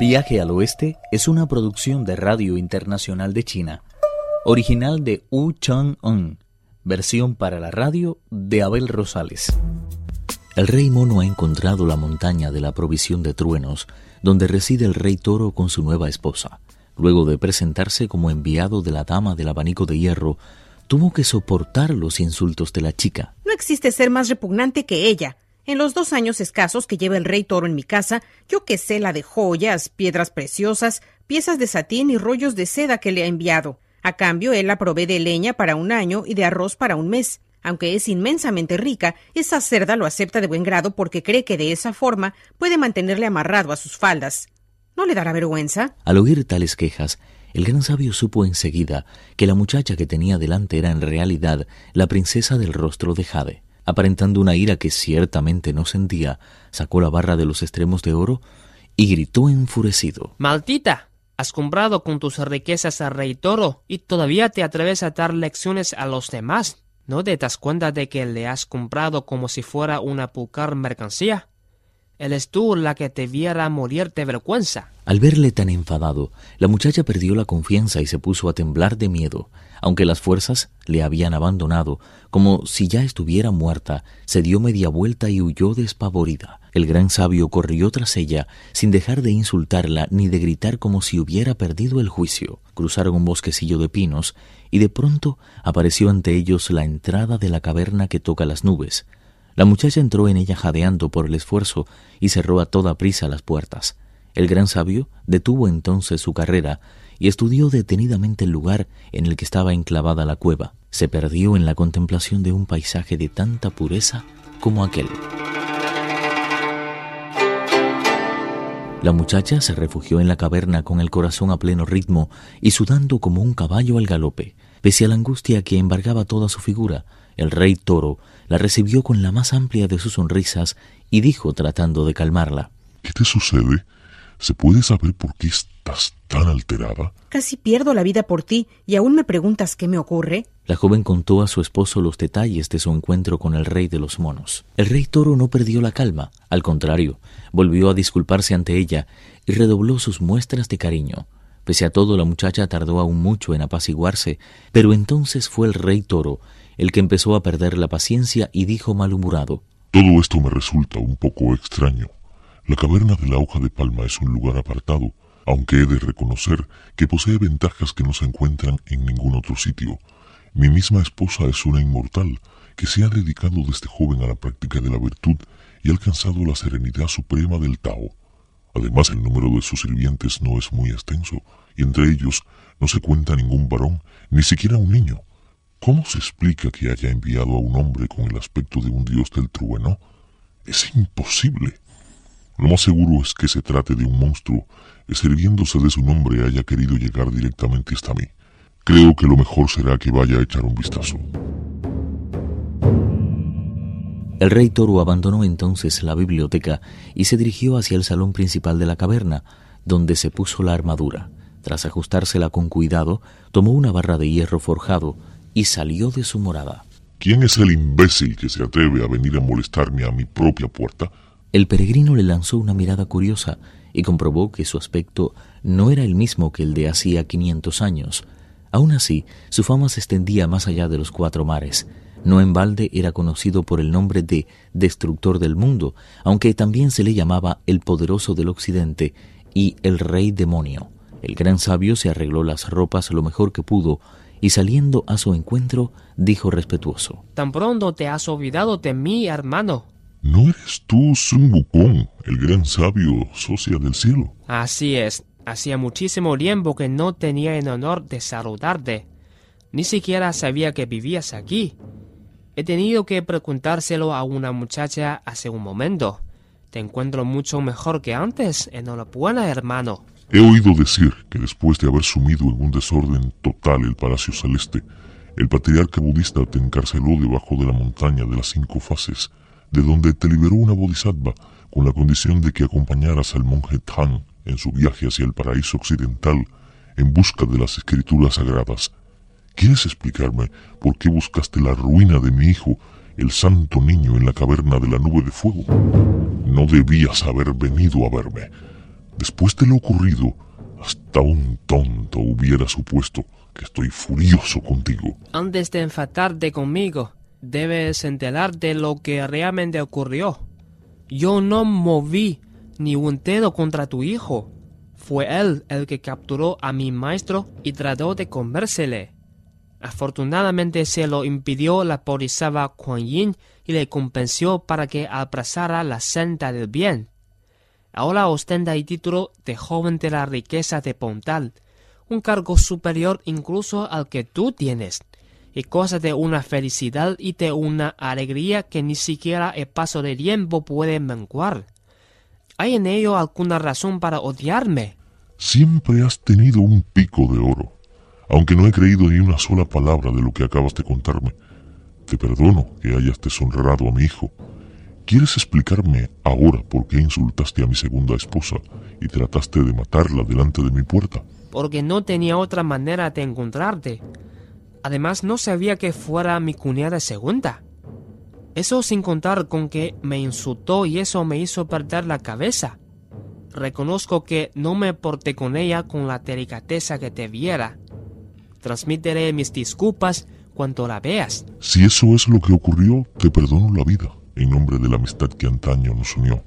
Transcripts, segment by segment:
Viaje al Oeste es una producción de Radio Internacional de China, original de Wu Chang-un, versión para la radio de Abel Rosales. El rey mono ha encontrado la montaña de la provisión de truenos, donde reside el rey toro con su nueva esposa. Luego de presentarse como enviado de la dama del abanico de hierro, tuvo que soportar los insultos de la chica. No existe ser más repugnante que ella. En los dos años escasos que lleva el rey toro en mi casa, yo que sé la de joyas, piedras preciosas, piezas de satín y rollos de seda que le ha enviado. A cambio, él la provee de leña para un año y de arroz para un mes. Aunque es inmensamente rica, esa cerda lo acepta de buen grado porque cree que de esa forma puede mantenerle amarrado a sus faldas. ¿No le dará vergüenza? Al oír tales quejas, el gran sabio supo enseguida que la muchacha que tenía delante era en realidad la princesa del rostro de Jade. Aparentando una ira que ciertamente no sentía, sacó la barra de los extremos de oro y gritó enfurecido. ¡Maldita! Has comprado con tus riquezas al rey toro y todavía te atreves a dar lecciones a los demás. ¿No te das cuenta de que le has comprado como si fuera una pulcar mercancía? Eres tú la que te viera morir de vergüenza. Al verle tan enfadado, la muchacha perdió la confianza y se puso a temblar de miedo. Aunque las fuerzas le habían abandonado, como si ya estuviera muerta, se dio media vuelta y huyó despavorida. El gran sabio corrió tras ella, sin dejar de insultarla ni de gritar como si hubiera perdido el juicio. Cruzaron un bosquecillo de pinos, y de pronto apareció ante ellos la entrada de la caverna que toca las nubes. La muchacha entró en ella jadeando por el esfuerzo y cerró a toda prisa las puertas. El gran sabio detuvo entonces su carrera y estudió detenidamente el lugar en el que estaba enclavada la cueva. Se perdió en la contemplación de un paisaje de tanta pureza como aquel. La muchacha se refugió en la caverna con el corazón a pleno ritmo y sudando como un caballo al galope. Pese a la angustia que embargaba toda su figura, el rey toro la recibió con la más amplia de sus sonrisas y dijo tratando de calmarla. ¿Qué te sucede? ¿Se puede saber por qué estás tan alterada? Casi pierdo la vida por ti y aún me preguntas qué me ocurre. La joven contó a su esposo los detalles de su encuentro con el rey de los monos. El rey toro no perdió la calma, al contrario, volvió a disculparse ante ella y redobló sus muestras de cariño. Pese a todo, la muchacha tardó aún mucho en apaciguarse, pero entonces fue el rey toro el que empezó a perder la paciencia y dijo malhumorado Todo esto me resulta un poco extraño. La caverna de la hoja de palma es un lugar apartado, aunque he de reconocer que posee ventajas que no se encuentran en ningún otro sitio. Mi misma esposa es una inmortal que se ha dedicado desde joven a la práctica de la virtud y ha alcanzado la serenidad suprema del Tao. Además, el número de sus sirvientes no es muy extenso, y entre ellos no se cuenta ningún varón, ni siquiera un niño. ¿Cómo se explica que haya enviado a un hombre con el aspecto de un dios del trueno? Es imposible. Lo más seguro es que se trate de un monstruo y sirviéndose de su nombre haya querido llegar directamente hasta mí. Creo que lo mejor será que vaya a echar un vistazo. El rey toro abandonó entonces la biblioteca y se dirigió hacia el salón principal de la caverna, donde se puso la armadura. Tras ajustársela con cuidado, tomó una barra de hierro forjado, y salió de su morada. ¿Quién es el imbécil que se atreve a venir a molestarme a mi propia puerta? El peregrino le lanzó una mirada curiosa y comprobó que su aspecto no era el mismo que el de hacía quinientos años. Aún así, su fama se extendía más allá de los cuatro mares. No en balde era conocido por el nombre de Destructor del Mundo, aunque también se le llamaba el Poderoso del Occidente y el Rey Demonio. El gran sabio se arregló las ropas lo mejor que pudo y saliendo a su encuentro, dijo respetuoso. Tan pronto te has olvidado de mí, hermano. ¿No eres tú Sun Wukong, el gran sabio socia del cielo? Así es. Hacía muchísimo tiempo que no tenía el honor de saludarte. Ni siquiera sabía que vivías aquí. He tenido que preguntárselo a una muchacha hace un momento. Te encuentro mucho mejor que antes. Enhorabuena, hermano. He oído decir que después de haber sumido en un desorden total el Palacio Celeste, el patriarca budista te encarceló debajo de la montaña de las cinco fases, de donde te liberó una bodhisattva con la condición de que acompañaras al monje Tang en su viaje hacia el paraíso occidental en busca de las escrituras sagradas. ¿Quieres explicarme por qué buscaste la ruina de mi hijo, el santo niño, en la caverna de la nube de fuego? No debías haber venido a verme. Después de lo ocurrido, hasta un tonto hubiera supuesto que estoy furioso contigo. Antes de enfadarte conmigo, debes enterarte de lo que realmente ocurrió. Yo no moví ni un dedo contra tu hijo. Fue él el que capturó a mi maestro y trató de convérsele. Afortunadamente se lo impidió la policía Kuan Yin y le compensó para que abrazara la senda del bien. Ahora ostenta el título de joven de la riqueza de Pontal, un cargo superior incluso al que tú tienes, y cosa de una felicidad y de una alegría que ni siquiera el paso del tiempo puede menguar. ¿Hay en ello alguna razón para odiarme? Siempre has tenido un pico de oro, aunque no he creído ni una sola palabra de lo que acabas de contarme. Te perdono que hayas deshonrado a mi hijo. ¿Quieres explicarme ahora por qué insultaste a mi segunda esposa y trataste de matarla delante de mi puerta? Porque no tenía otra manera de encontrarte. Además, no sabía que fuera mi cuñada segunda. Eso sin contar con que me insultó y eso me hizo perder la cabeza. Reconozco que no me porté con ella con la delicadeza que te viera. Transmitiré mis disculpas cuando la veas. Si eso es lo que ocurrió, te perdono la vida, en nombre de la amistad que antaño nos unió.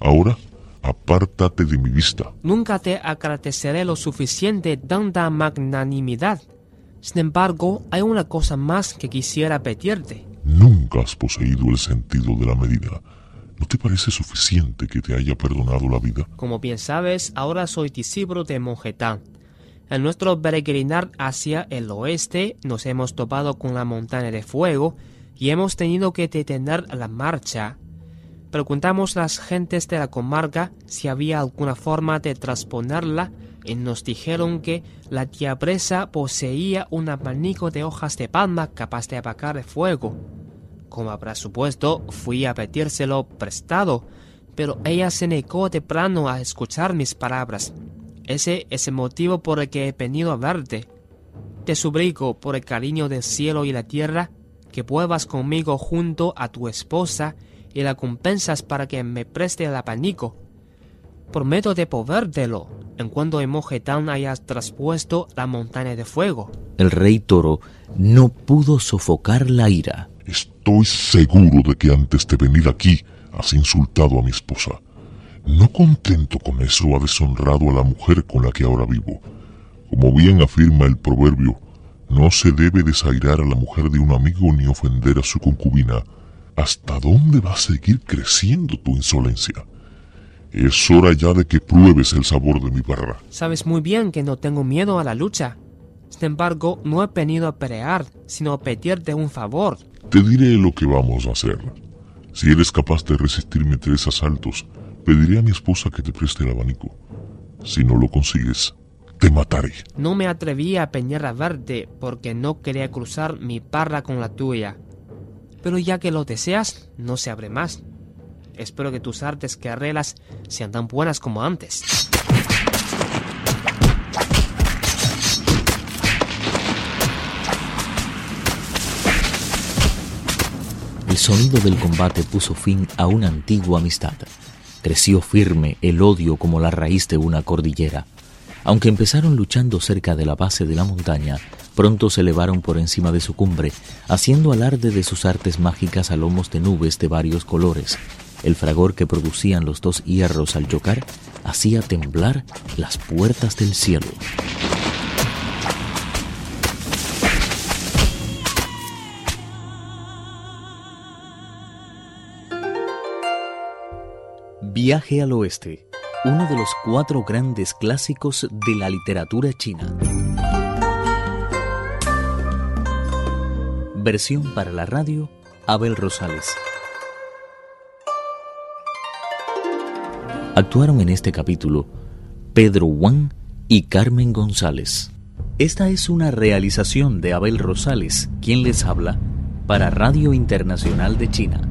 Ahora, apártate de mi vista. Nunca te agradeceré lo suficiente tanta magnanimidad. Sin embargo, hay una cosa más que quisiera pedirte. Nunca has poseído el sentido de la medida. ¿No te parece suficiente que te haya perdonado la vida? Como bien sabes, ahora soy discípulo de Monjetán. En nuestro peregrinar hacia el oeste nos hemos topado con la montaña de fuego y hemos tenido que detener la marcha. Preguntamos a las gentes de la comarca si había alguna forma de transponerla y nos dijeron que la diabresa poseía un abanico de hojas de palma capaz de apagar el fuego. Como habrá supuesto, fui a pedírselo prestado, pero ella se negó de plano a escuchar mis palabras. Ese es el motivo por el que he venido a verte. Te suplico, por el cariño del cielo y la tierra, que vuelvas conmigo junto a tu esposa y la compensas para que me preste el abanico. Prometo de podértelo, en cuanto en Mojetán hayas traspuesto la montaña de fuego. El rey toro no pudo sofocar la ira. Estoy seguro de que antes de venir aquí has insultado a mi esposa. No contento con eso, ha deshonrado a la mujer con la que ahora vivo. Como bien afirma el proverbio, no se debe desairar a la mujer de un amigo ni ofender a su concubina. ¿Hasta dónde va a seguir creciendo tu insolencia? Es hora ya de que pruebes el sabor de mi barra. Sabes muy bien que no tengo miedo a la lucha. Sin embargo, no he venido a pelear, sino a pedirte un favor. Te diré lo que vamos a hacer. Si eres capaz de resistirme tres asaltos, pediré a mi esposa que te preste el abanico. Si no lo consigues, te mataré. No me atreví a peñar a verte porque no quería cruzar mi parra con la tuya. Pero ya que lo deseas, no se abre más. Espero que tus artes carreras sean tan buenas como antes. El sonido del combate puso fin a una antigua amistad. Creció firme el odio como la raíz de una cordillera. Aunque empezaron luchando cerca de la base de la montaña, pronto se elevaron por encima de su cumbre, haciendo alarde de sus artes mágicas a lomos de nubes de varios colores. El fragor que producían los dos hierros al chocar hacía temblar las puertas del cielo. Viaje al Oeste, uno de los cuatro grandes clásicos de la literatura china. Versión para la radio, Abel Rosales. Actuaron en este capítulo Pedro Wang y Carmen González. Esta es una realización de Abel Rosales, quien les habla, para Radio Internacional de China.